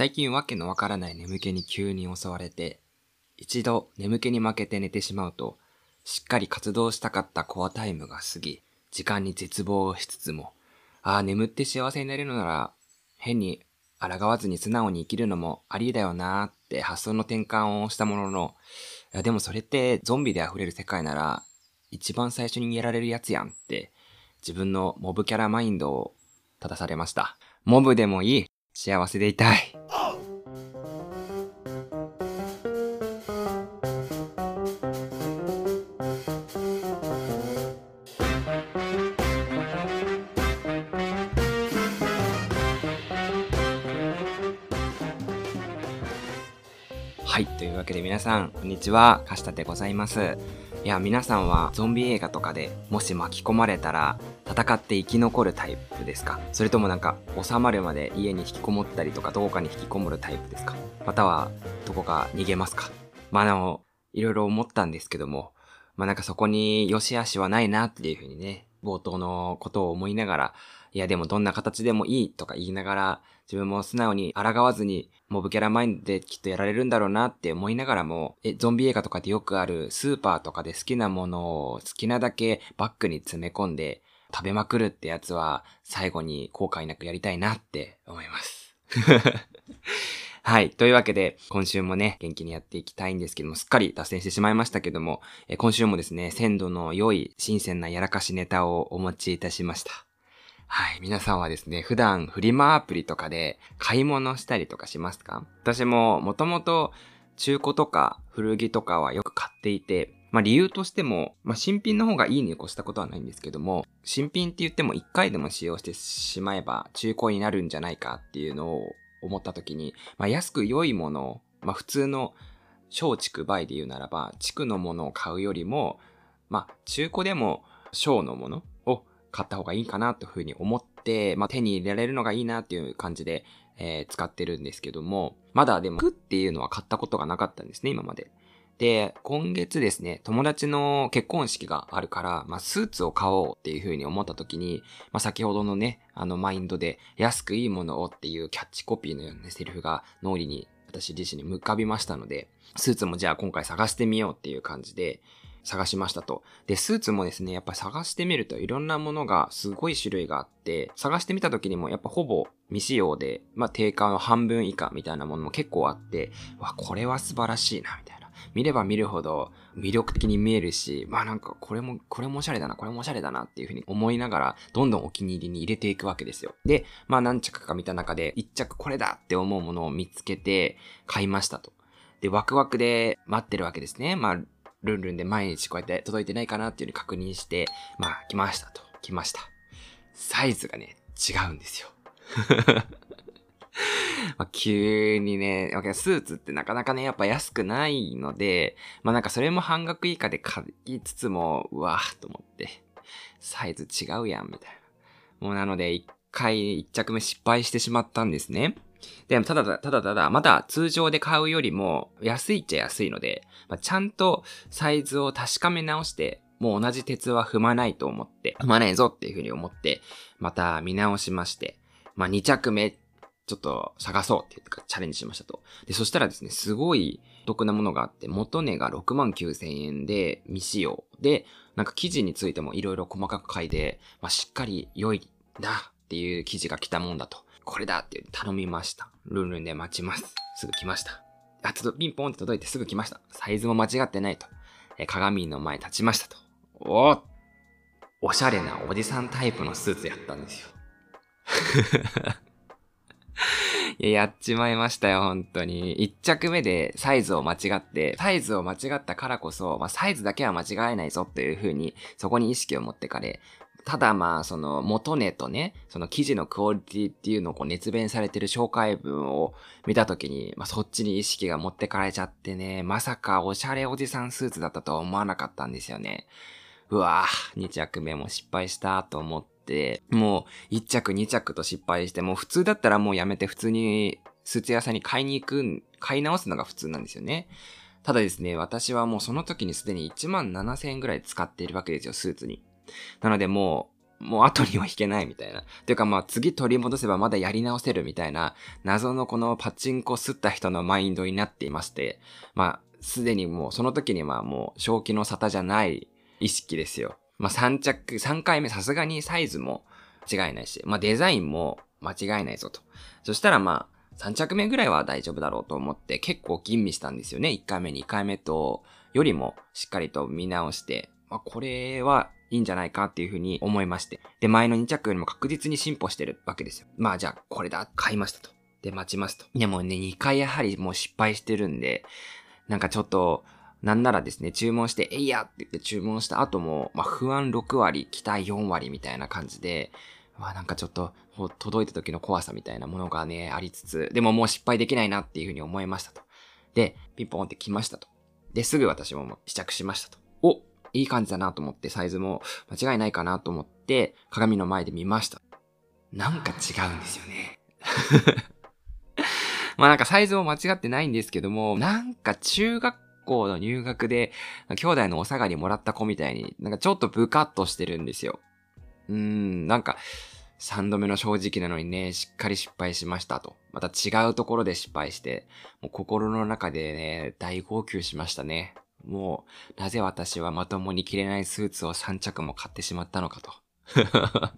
最近わけのわからない眠気に急に襲われて、一度眠気に負けて寝てしまうと、しっかり活動したかったコアタイムが過ぎ、時間に絶望しつつも、ああ、眠って幸せになれるなら、変に抗わずに素直に生きるのもありだよなーって発想の転換をしたものの、いやでもそれってゾンビで溢れる世界なら、一番最初にやられるやつやんって、自分のモブキャラマインドを正されました。モブでもいい。幸せでいたい。はい。というわけで皆さん、こんにちは。かしたでございます。いや、皆さんはゾンビ映画とかでもし巻き込まれたら戦って生き残るタイプですか？それともなんか収まるまで家に引きこもったりとかどこかに引きこもるタイプですか？またはどこか逃げますか？まああの、いろいろ思ったんですけども、まあなんかそこに良し悪しはないなっていうふうにね、冒頭のことを思いながら、いやでもどんな形でもいいとか言いながら、自分も素直に抗わずに、モブキャラマインドできっとやられるんだろうなって思いながらも、え、ゾンビ映画とかでよくあるスーパーとかで好きなものを好きなだけバッグに詰め込んで食べまくるってやつは最後に後悔なくやりたいなって思います。はい。というわけで、今週もね、元気にやっていきたいんですけども、すっかり脱線してしまいましたけども、え今週もですね、鮮度の良い、新鮮なやらかしネタをお持ちいたしました。はい。皆さんはですね、普段フリマアプリとかで買い物したりとかしますか？私ももともと中古とか古着とかはよく買っていて、まあ理由としても、まあ新品の方がいいに越したことはないんですけども、新品って言っても一回でも使用してしまえば中古になるんじゃないかっていうのを思った時に、まあ安く良いものを、まあ普通の小畜売で言うならば、地区のものを買うよりも、まあ中古でも小のもの買った方がいいかなというふうに思って、まあ、手に入れられるのがいいなっていう感じで、えー、使ってるんですけども、まだでも、服っていうのは買ったことがなかったんですね、今まで。で、今月ですね、友達の結婚式があるから、まあ、スーツを買おうっていう風に思った時に、まあ、先ほどのね、あの、マインドで、安くいいものをっていうキャッチコピーのようなセリフが脳裏に私自身に浮かびましたので、スーツもじゃあ今回探してみようっていう感じで、探しましたと。で、スーツもですね、やっぱ探してみるといろんなものがすごい種類があって、探してみた時にもやっぱほぼ未使用で、まあ定価の半分以下みたいなものも結構あって、わ、これは素晴らしいな、みたいな。見れば見るほど魅力的に見えるし、まあなんかこれも、これもおしゃれだな、これもおしゃれだなっていうふうに思いながら、どんどんお気に入りに入れていくわけですよ。で、まあ何着か見た中で、一着これだって思うものを見つけて買いましたと。で、ワクワクで待ってるわけですね。まあ、ルンルンで毎日こうやって届いてないかなっていう風に確認して、まあ、来ましたと。来ました。サイズがね、違うんですよ。まあ、急にね、スーツってなかなかね、やっぱ安くないので、まあなんかそれも半額以下で買いつつも、うわぁと思って、サイズ違うやん、みたいな。もうなので、一回一着目失敗してしまったんですね。でも、ただただただ、まだ通常で買うよりも安いっちゃ安いので、まあ、ちゃんとサイズを確かめ直して、もう同じ鉄は踏まないと思って、踏まないぞっていうふうに思って、また見直しまして、まあ、2着目、ちょっと探そうって言ってチャレンジしましたと。で、そしたらですね、すごい得なものがあって、元値が6万9千円で未使用。で、なんか記事についても色々細かく書いて、まあ、しっかり良いなっていう記事が来たもんだと。これだって頼みました。ルンルンで待ちます。すぐ来ました。あ、ちょっとピンポンって届いてすぐ来ました。サイズも間違ってないと。え鏡の前立ちましたと。おおおしゃれなおじさんタイプのスーツやったんですよ。いや、やっちまいましたよ、本当に。一着目でサイズを間違って、サイズを間違ったからこそ、まあ、サイズだけは間違えないぞっていう風に、そこに意識を持ってかれ、ただまあ、その元値とね、その記事のクオリティっていうのをこう熱弁されてる紹介文を見たときに、まあそっちに意識が持ってかれちゃってね、まさかおしゃれおじさんスーツだったとは思わなかったんですよね。うわぁ、2着目も失敗したと思って、もう1着2着と失敗して、もう普通だったらもうやめて普通にスーツ屋さんに買いに行く、買い直すのが普通なんですよね。ただですね、私はもうその時にすでに1万7000円ぐらい使っているわけですよ、スーツに。なのでもう、もう後には引けないみたいな。ていうかまあ次取り戻せばまだやり直せるみたいな、謎のこのパチンコ吸った人のマインドになっていまして、まあすでにもうその時にはもう正気の沙汰じゃない意識ですよ。まあ3着、3回目さすがにサイズも違いないし、まあデザインも間違いないぞと。そしたらまあ3着目ぐらいは大丈夫だろうと思って結構吟味したんですよね。1回目、2回目とよりもしっかりと見直して、まあこれはいいんじゃないかっていうふうに思いまして。で、前の2着よりも確実に進歩してるわけですよ。まあじゃあこれだ、買いましたと。で、待ちますと。でもね、2回やはりもう失敗してるんで、なんかちょっと、なんならですね、注文して、えいやって言って注文した後も、まあ、不安6割、期待4割みたいな感じで、まあ、なんかちょっと、届いた時の怖さみたいなものがね、ありつつ、でももう失敗できないなっていうふうに思いましたと。で、ピンポンって来ましたと。で、すぐ私も試着しましたと。おいい感じだなと思って、サイズも間違いないかなと思って、鏡の前で見ました。なんか違うんですよね。まあなんかサイズも間違ってないんですけども、なんか中学校の入学で、兄弟のお下がりもらった子みたいに、なんかちょっとブカッとしてるんですよ。うーん、なんか、3度目の正直なのにね、しっかり失敗しましたと。また違うところで失敗して、もう心の中でね、大号泣しましたね。もう、なぜ私はまともに着れないスーツを3着も買ってしまったのかと。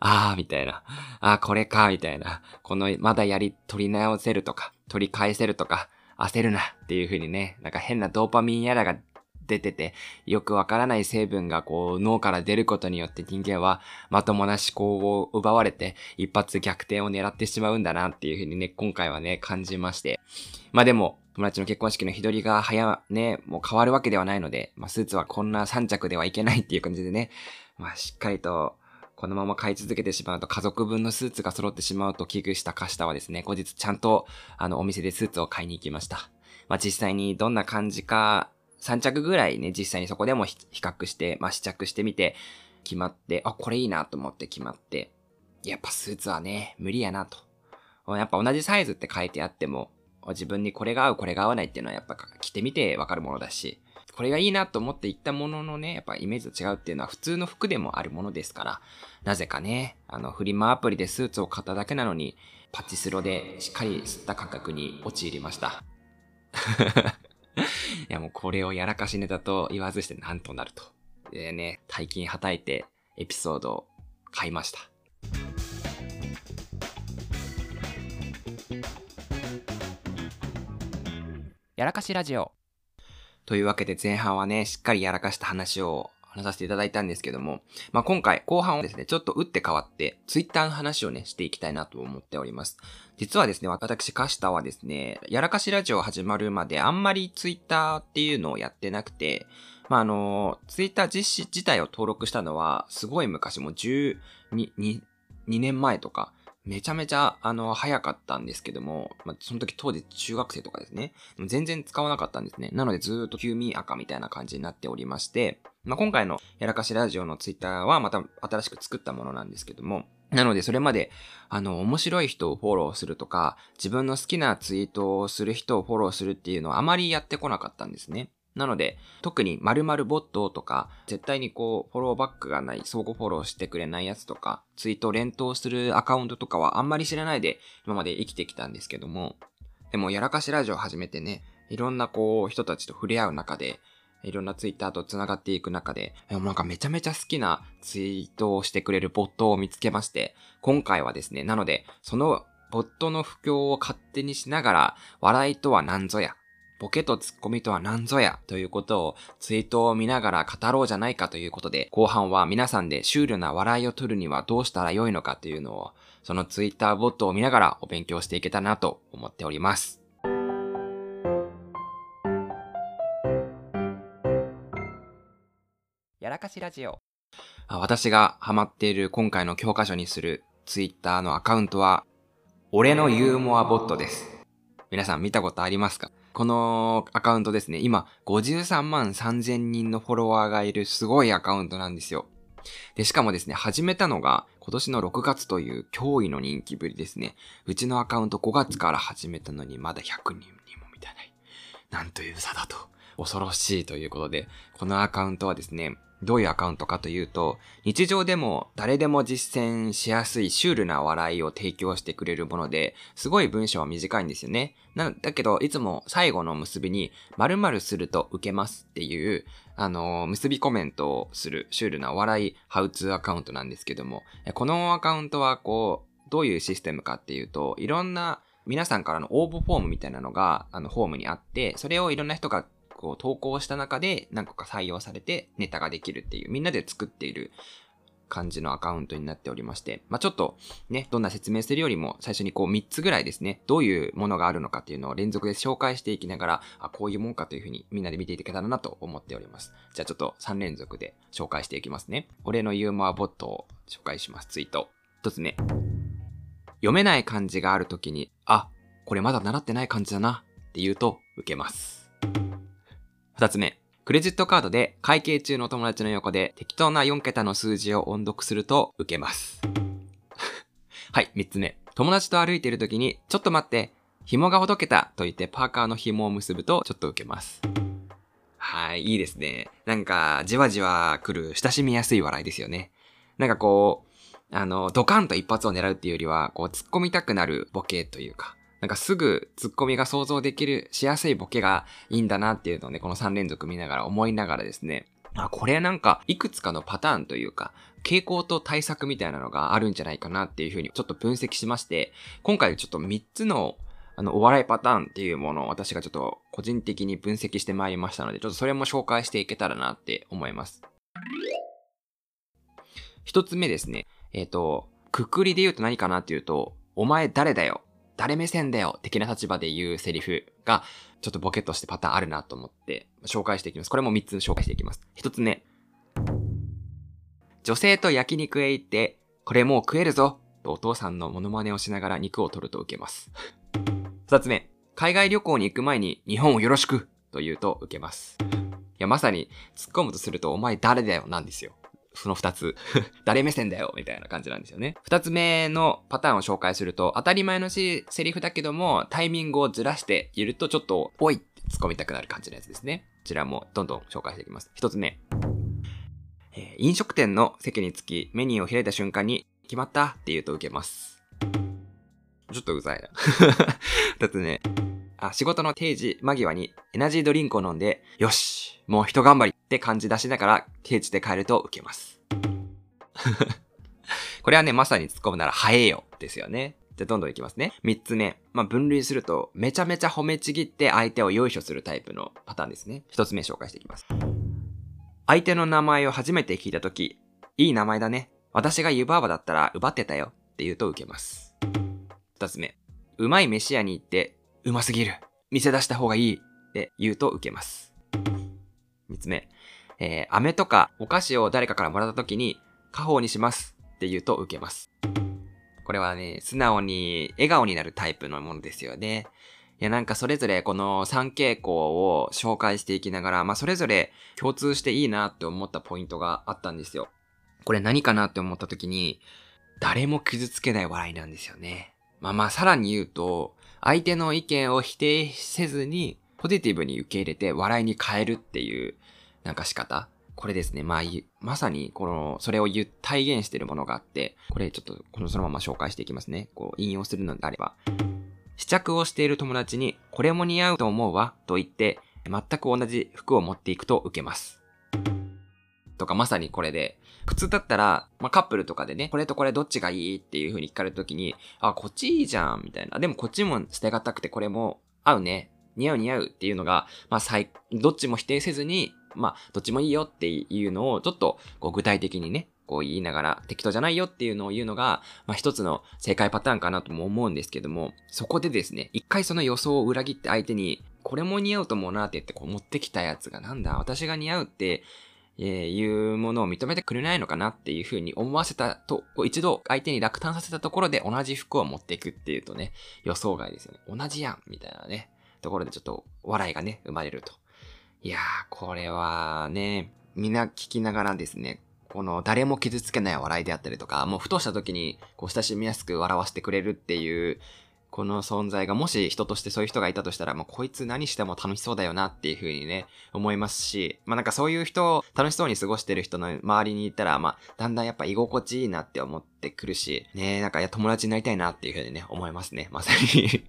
あー、みたいな。あー、これか、みたいな。この、まだやり、取り直せるとか、取り返せるとか、焦るなっていう風にね、なんか変なドーパミンやらが出てて、よくわからない成分がこう脳から出ることによって人間はまともな思考を奪われて一発逆転を狙ってしまうんだなっていう風にね、今回はね、感じまして。まあでも、友達の結婚式の日取りが早、ね、もう変わるわけではないので、まあスーツはこんな3着ではいけないっていう感じでね、まあしっかりとこのまま買い続けてしまうと家族分のスーツが揃ってしまうと危惧したカシタはですね、後日ちゃんとあのお店でスーツを買いに行きました。まあ実際にどんな感じか、3着ぐらいね、実際にそこでも比較して、まあ試着してみて、決まって、あ、これいいなと思って決まって、やっぱスーツはね、無理やなと。やっぱ同じサイズって書いてあっても、自分にこれが合う、これが合わないっていうのはやっぱ着てみてわかるものだし、これがいいなと思って行ったもののね、やっぱイメージと違うっていうのは普通の服でもあるものですから、なぜかね、あの、フリマアプリでスーツを買っただけなのに、パチスロでしっかり吸った価格に陥りました。いやもうこれをやらかしネタと言わずしてなんとなると。でね、大金はたいてエピソードを買いました。やらかしラジオ。というわけで前半はね、しっかりやらかした話を話させていただいたんですけども、まあ、今回後半はですね、ちょっと打って変わって、ツイッターの話をね、していきたいなと思っております。実はですね、私、カシタはですね、やらかしラジオ始まるまであんまりツイッターっていうのをやってなくて、まあ、あの、ツイッター実施自体を登録したのは、すごい昔、もう12、2年前とか、めちゃめちゃ、あの、早かったんですけども、まあ、その時当時中学生とかですね。全然使わなかったんですね。なのでずっと休眠赤みたいな感じになっておりまして、まあ、今回のやらかしラジオのツイッターはまた新しく作ったものなんですけども、なので、それまで、あの、面白い人をフォローするとか、自分の好きなツイートをする人をフォローするっていうのはあまりやってこなかったんですね。なので、特に〇〇ボットとか、絶対にこう、フォローバックがない、相互フォローしてくれないやつとか、ツイートを連投するアカウントとかはあんまり知らないで、今まで生きてきたんですけども、でも、やらかしラジオ始めてね、いろんなこう、人たちと触れ合う中で、いろんなツイッターと繋がっていく中で、なんかめちゃめちゃ好きなツイートをしてくれるボットを見つけまして、今回はですね、なので、そのボットの不況を勝手にしながら、笑いとは何ぞや、ボケとツッコミとは何ぞやということをツイートを見ながら語ろうじゃないかということで、後半は皆さんでシュールな笑いを取るにはどうしたらよいのかというのを、そのツイッターボットを見ながらお勉強していけたなと思っております。やらかしラジオ。私がハマっている今回の教科書にするツイッターのアカウントは、俺のユーモアボットです。皆さん見たことありますか？このアカウントですね、今53万3000人のフォロワーがいるすごいアカウントなんですよ。で、しかもですね、始めたのが今年の6月という驚異の人気ぶりですね。うちのアカウント5月から始めたのにまだ100人にも満たない。なんという差だと。恐ろしいということで、このアカウントはですね、どういうアカウントかというと、日常でも誰でも実践しやすいシュールな笑いを提供してくれるもので、すごい文章は短いんですよね。な、だけど、いつも最後の結びに、〇〇すると受けますっていう、あのー、結びコメントをするシュールな笑いハウツーアカウントなんですけども、このアカウントはこう、どういうシステムかっていうと、いろんな皆さんからの応募フォームみたいなのが、あの、ホームにあって、それをいろんな人がこう投稿した中で何個か採用されてネタができるっていう、みんなで作っている感じのアカウントになっておりまして、まあ、ちょっとね、どんな説明するよりも最初にこう3つぐらいですね、どういうものがあるのかっていうのを連続で紹介していきながら、あ、こういうもんかというふうにみんなで見ていけたらなと思っております。じゃあちょっと3連続で紹介していきますね。俺のユーモアボットを紹介します。ツイート。1つ目。読めない漢字があるときに、あ、これまだ習ってない漢字だなって言うと受けます。二つ目。クレジットカードで会計中の友達の横で適当な4桁の数字を音読すると受けます。はい、三つ目。友達と歩いている時に、ちょっと待って、紐がほどけたと言ってパーカーの紐を結ぶとちょっと受けます。はい、いいですね。なんか、じわじわ来る親しみやすい笑いですよね。なんかこう、あの、ドカンと一発を狙うっていうよりは、こう、突っ込みたくなるボケというか、なんかすぐツッコミが想像できる、しやすいボケがいいんだなっていうのをね、この3連続見ながら思いながらですね、あ、これなんか、いくつかのパターンというか、傾向と対策みたいなのがあるんじゃないかなっていうふうにちょっと分析しまして、今回ちょっと3つのあの、お笑いパターンっていうものを私がちょっと個人的に分析してまいりましたので、ちょっとそれも紹介していけたらなって思います。一つ目ですね。えっ、ー、と、くくりで言うと何かなっていうと、お前誰だよ誰目線だよ的な立場で言うセリフが、ちょっとボケとしてパターンあるなと思って、紹介していきます。これも3つ紹介していきます。1つ目。女性と焼肉へ行って、これもう食えるぞとお父さんのモノマネをしながら肉を取ると受けます。2つ目。海外旅行に行く前に日本をよろしくと言うと受けます。いや、まさに突っ込むとするとお前誰だよなんですよ。その二つ。誰目線だよみたいな感じなんですよね。二つ目のパターンを紹介すると、当たり前のし、セリフだけども、タイミングをずらして言ると、ちょっと、おいって突っ込みたくなる感じのやつですね。こちらもどんどん紹介していきます。一つ目。えー、飲食店の席につき、メニューを開いた瞬間に、決まったって言うと受けます。ちょっとうざいな。二つ目。あ、仕事の定時間際にエナジードリンクを飲んで、よしもう一頑張りって感じ出しながら、定時で帰ると受けます。これはね、まさに突っ込むなら、早えよですよね。じゃどんどんいきますね。三つ目。まあ、分類すると、めちゃめちゃ褒めちぎって相手をよいしょするタイプのパターンですね。一つ目紹介していきます。相手の名前を初めて聞いたとき、いい名前だね。私が湯婆婆だったら奪ってたよって言うと受けます。二つ目。うまい飯屋に行って、うますぎる。店出した方がいい。って言うと受けます。三つ目。えー、飴とかお菓子を誰かからもらった時に、家宝にしますって言うと受けます。これはね、素直に笑顔になるタイプのものですよね。いや、なんかそれぞれこの3傾向を紹介していきながら、まあそれぞれ共通していいなって思ったポイントがあったんですよ。これ何かなって思った時に、誰も傷つけない笑いなんですよね。まあまあさらに言うと、相手の意見を否定せずに、ポジティブに受け入れて笑いに変えるっていう、なんか仕方。これですね。まあ、まさに、この、それを言、体現しているものがあって、これちょっと、このそのまま紹介していきますね。こう、引用するのであれば。試着をしている友達に、これも似合うと思うわ、と言って、全く同じ服を持っていくと受けます。とか、まさにこれで、普通だったら、まあ、カップルとかでね、これとこれどっちがいいっていう風に聞かれた時に、あ、こっちいいじゃん、みたいな。でもこっちも捨てがたくてこれも合うね。似合う似合うっていうのが、まあ、最、どっちも否定せずに、まあ、どっちもいいよっていうのを、ちょっと、こう、具体的にね、こう言いながら、適当じゃないよっていうのを言うのが、まあ、一つの正解パターンかなとも思うんですけども、そこでですね、一回その予想を裏切って相手に、これも似合うと思うなって言ってこう持ってきたやつがなんだ、私が似合うってえ、いうものを認めてくれないのかなっていうふうに思わせたと、一度相手に落胆させたところで同じ服を持っていくっていうとね、予想外ですよね。同じやんみたいなね、ところでちょっと笑いがね、生まれると。いやー、これはね、みんな聞きながらですね、この誰も傷つけない笑いであったりとか、もうふとした時にこう親しみやすく笑わせてくれるっていうこの存在がもし人としてそういう人がいたとしたら、まあ、こいつ何しても楽しそうだよなっていう風にね、思いますし、まあ、なんかそういう人を楽しそうに過ごしてる人の周りにいたら、まあ、だんだんやっぱ居心地いいなって思ってくるし、ねなんか友達になりたいなっていう風にね、思いますね。まさに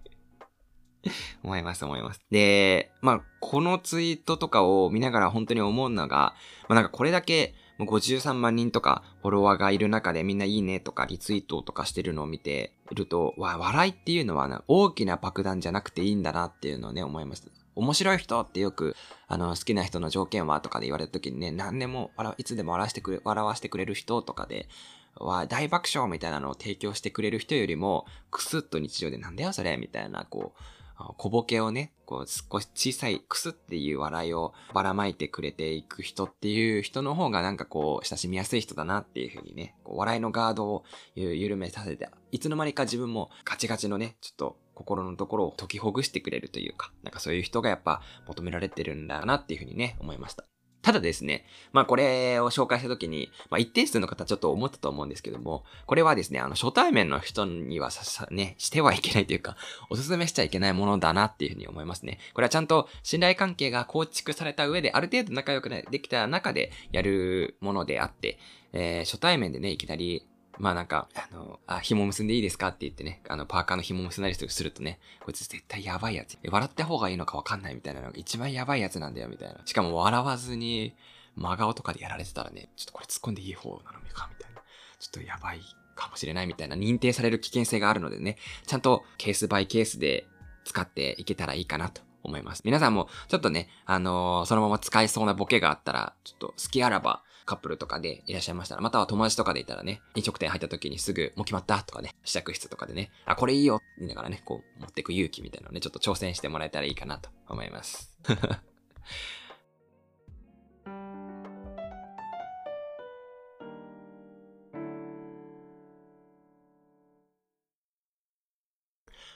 思います、思います。で、まあ、このツイートとかを見ながら本当に思うのが、まあ、なんかこれだけ53万人とかフォロワーがいる中でみんないいねとかリツイートとかしてるのを見ていると、わ、笑いっていうのはな大きな爆弾じゃなくていいんだなっていうのをね、思いました。面白い人ってよく、あの、好きな人の条件はとかで言われた時にね、何でも、いつでも笑わせてくれ、笑わせてくれる人とかで、は大爆笑みたいなのを提供してくれる人よりも、クスッと日常でなんだよそれみたいな、こう、小ボケをね、こう少し小さいクスっていう笑いをばらまいてくれていく人っていう人の方がなんかこう親しみやすい人だなっていう風にね、こう笑いのガードを緩めさせて、いつの間にか自分もガチガチのね、ちょっと心のところを解きほぐしてくれるというか、なんかそういう人がやっぱ求められてるんだなっていう風にね、思いました。ただですね、まあこれを紹介した時に、まあ一定数の方ちょっと思ったと思うんですけども、これはですね、あの初対面の人にはさ、さ、ね、してはいけないというか、おすすめしちゃいけないものだなっていうふうに思いますね。これはちゃんと信頼関係が構築された上で、ある程度仲良くできた中でやるものであって、えー、初対面でね、いきなりまあなんか、あの、あ、紐結んでいいですかって言ってね、あの、パーカーの紐結んだりするとね、こいつ絶対やばいやつ。笑った方がいいのかわかんないみたいなのが一番やばいやつなんだよ、みたいな。しかも笑わずに、真顔とかでやられてたらね、ちょっとこれ突っ込んでいい方なのか、みたいな。ちょっとやばいかもしれないみたいな認定される危険性があるのでね、ちゃんとケースバイケースで使っていけたらいいかなと思います。皆さんもちょっとね、あのー、そのまま使えそうなボケがあったら、ちょっと好きあらば、カップルとかでいらっしゃいましたら、または友達とかでいたらね、飲食店入った時にすぐ、もう決まったとかね、試着室とかでね、あ、これいいよって言いながらね、こう、持ってく勇気みたいなのね、ちょっと挑戦してもらえたらいいかなと思います。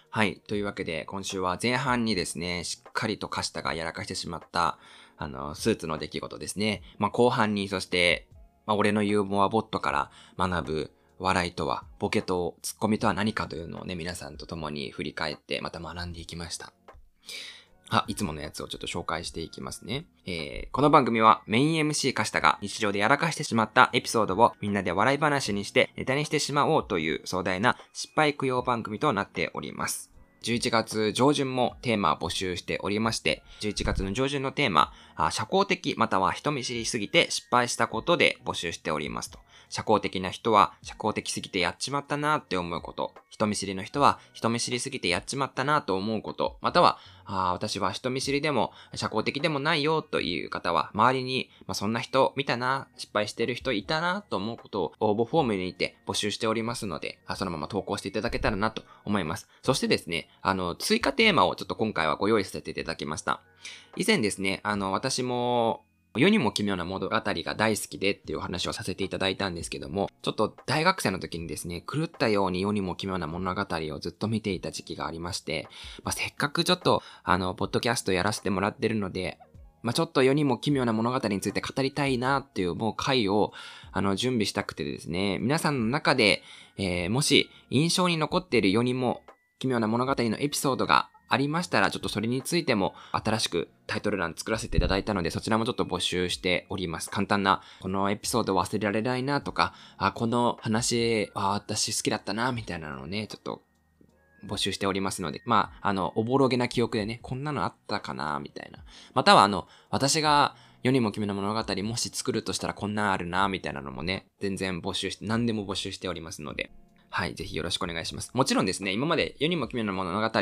はい。というわけで、今週は前半にですね、しっかりとカシタがやらかしてしまった、あの、スーツの出来事ですね。まあ、後半に、そして、まあ、俺のユーモアボットから学ぶ笑いとは、ボケとツッコミとは何かというのをね、皆さんと共に振り返って、また学んでいきました。あ、いつものやつをちょっと紹介していきますね。えー、この番組はメイン MC カシタが日常でやらかしてしまったエピソードをみんなで笑い話にしてネタにしてしまおうという壮大な失敗供養番組となっております。11月上旬もテーマ募集しておりまして、11月の上旬のテーマ、社交的または人見知りすぎて失敗したことで募集しておりますと。社交的な人は社交的すぎてやっちまったなって思うこと。人見知りの人は人見知りすぎてやっちまったなと思うこと。または、ああ私は人見知りでも社交的でもないよという方は、周りに、まあ、そんな人見たな、失敗してる人いたなと思うことを応募フォームにて募集しておりますので、そのまま投稿していただけたらなと思います。そしてですね、あの、追加テーマをちょっと今回はご用意させていただきました。以前ですね、あの、私も世にも奇妙な物語が大好きでっていう話をさせていただいたんですけども、ちょっと大学生の時にですね、狂ったように世にも奇妙な物語をずっと見ていた時期がありまして、まあ、せっかくちょっと、あの、ポッドキャストやらせてもらってるので、まあ、ちょっと世にも奇妙な物語について語りたいなっていうもう回を、あの、準備したくてですね、皆さんの中で、えー、もし印象に残っている世にも奇妙な物語のエピソードがありましたら、ちょっとそれについても新しくタイトル欄作らせていただいたので、そちらもちょっと募集しております。簡単な、このエピソード忘れられないなとか、あ、この話、あ、私好きだったな、みたいなのをね、ちょっと募集しておりますので、まあ、あの、おぼろげな記憶でね、こんなのあったかな、みたいな。または、あの、私が世にも奇妙な物語もし作るとしたらこんなんあるな、みたいなのもね、全然募集して、何でも募集しておりますので、はい、ぜひよろしくお願いします。もちろんですね、今まで世にも奇妙な物語、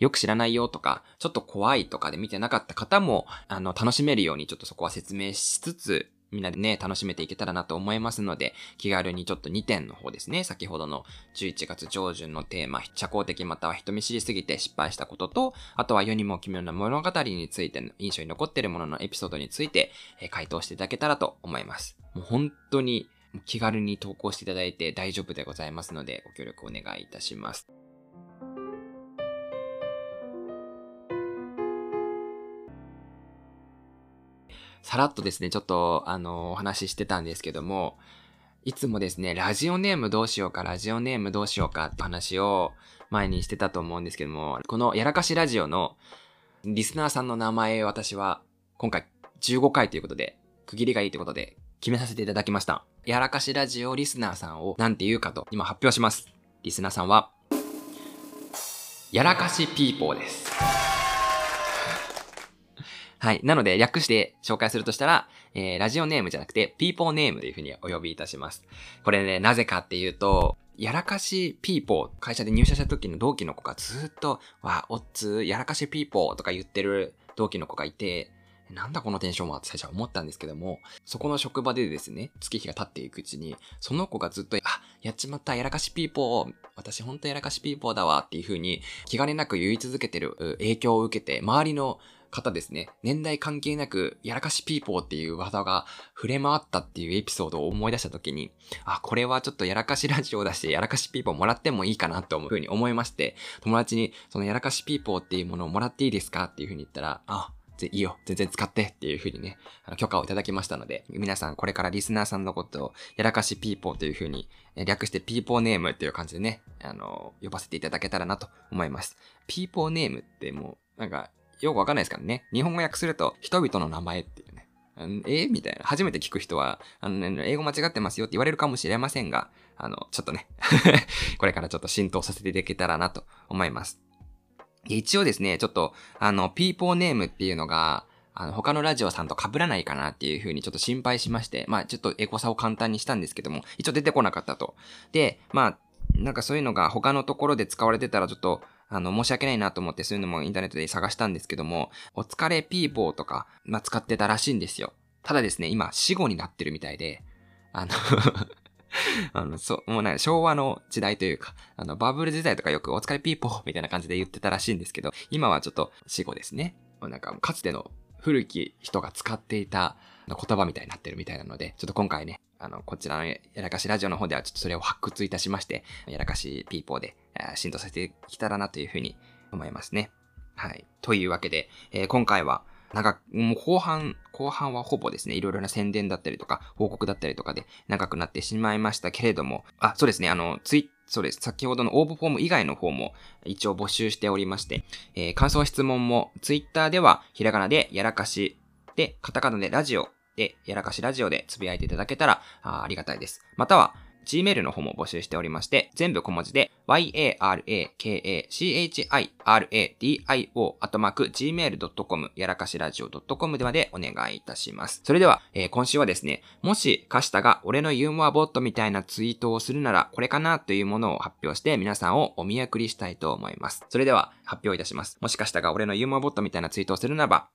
よく知らないよとか、ちょっと怖いとかで見てなかった方も、あの、楽しめるようにちょっとそこは説明しつつ、みんなでね、楽しめていけたらなと思いますので、気軽にちょっと2点の方ですね、先ほどの11月上旬のテーマ、社交的または人見知りすぎて失敗したことと、あとは世にも奇妙な物語についての印象に残っているもののエピソードについて、え回答していただけたらと思います。もう本当に気軽に投稿していただいて大丈夫でございますので、ご協力お願いいたします。さらっとですね、ちょっと、あの、お話ししてたんですけども、いつもですね、ラジオネームどうしようか、ラジオネームどうしようかって話を前にしてたと思うんですけども、このやらかしラジオのリスナーさんの名前私は今回15回ということで、区切りがいいということで決めさせていただきました。やらかしラジオリスナーさんを何て言うかと今発表します。リスナーさんは、やらかしピーポーです。はい。なので、略して紹介するとしたら、えー、ラジオネームじゃなくて、ピーポーネームというふうにお呼びいたします。これね、なぜかっていうと、やらかしピーポー、会社で入社した時の同期の子がずっと、わ、おっつ、やらかしピーポーとか言ってる同期の子がいて、なんだこのテンションはって最初は思ったんですけども、そこの職場でですね、月日が経っていくうちに、その子がずっと、あ、やっちまった、やらかしピーポー、私ほんとやらかしピーポーだわっていう風に気兼ねなく言い続けてる影響を受けて、周りの方ですね、年代関係なく、やらかしピーポーっていう技が触れ回ったっていうエピソードを思い出した時に、あ、これはちょっとやらかしラジオを出してやらかしピーポーもらってもいいかなというふうに思いまして、友達にそのやらかしピーポーっていうものをもらっていいですかっていうふうに言ったら、あ、いいよ、全然使ってっていう風にね、あの許可をいただきましたので、皆さんこれからリスナーさんのことを、やらかしピーポーという風に、略してピーポーネームっていう感じでね、あの、呼ばせていただけたらなと思います。ピーポーネームってもう、なんか、よくわかんないですからね。日本語訳すると、人々の名前っていうね。えみたいな。初めて聞く人は、あの、ね、英語間違ってますよって言われるかもしれませんが、あの、ちょっとね これからちょっと浸透させていただけたらなと思います。一応ですね、ちょっと、あの、ピーポーネームっていうのが、あの、他のラジオさんと被らないかなっていう風にちょっと心配しまして、まあちょっとエゴサを簡単にしたんですけども、一応出てこなかったと。で、まあ、なんかそういうのが他のところで使われてたらちょっと、あの、申し訳ないなと思ってそういうのもインターネットで探したんですけども、お疲れピーポーとか、まあ使ってたらしいんですよ。ただですね、今死後になってるみたいで、あの あの、そう、もうね、昭和の時代というか、あの、バブル時代とかよくお疲れピーポーみたいな感じで言ってたらしいんですけど、今はちょっと死後ですね。なんか、かつての古き人が使っていた言葉みたいになってるみたいなので、ちょっと今回ね、あの、こちらのやらかしラジオの方ではちょっとそれを発掘いたしまして、やらかしピーポーで浸透させてきたらなというふうに思いますね。はい。というわけで、えー、今回は、なんか、もう後半、後半はほぼですね、いろいろな宣伝だったりとか、報告だったりとかで長くなってしまいましたけれども、あ、そうですね、あの、ツイそうです。先ほどの応募フォーム以外の方も一応募集しておりまして、えー、感想質問もツイッターではひらがなでやらかしで、カタカナでラジオで、やらかしラジオでつぶやいていただけたらあありがたいです。または、Gmail の方も募集しておりまして、全部小文字で、yarakachiradio.gmail.com やらかしラジオ .com でまでお願いいたします。それでは、えー、今週はですね、もし、カシタが俺のユーモアボットみたいなツイートをするなら、これかなというものを発表して皆さんをお見送りしたいと思います。それでは、発表いたします。もしかしたが俺のユーモアボットみたいなツイートをするならば、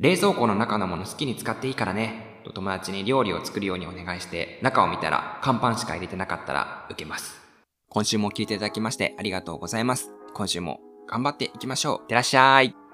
冷蔵庫の中のもの好きに使っていいからね。と友達に料理を作るようにお願いして、中を見たら乾パンしか入れてなかったら受けます。今週も聞いていただきましてありがとうございます。今週も頑張っていきましょう。いってらっしゃい。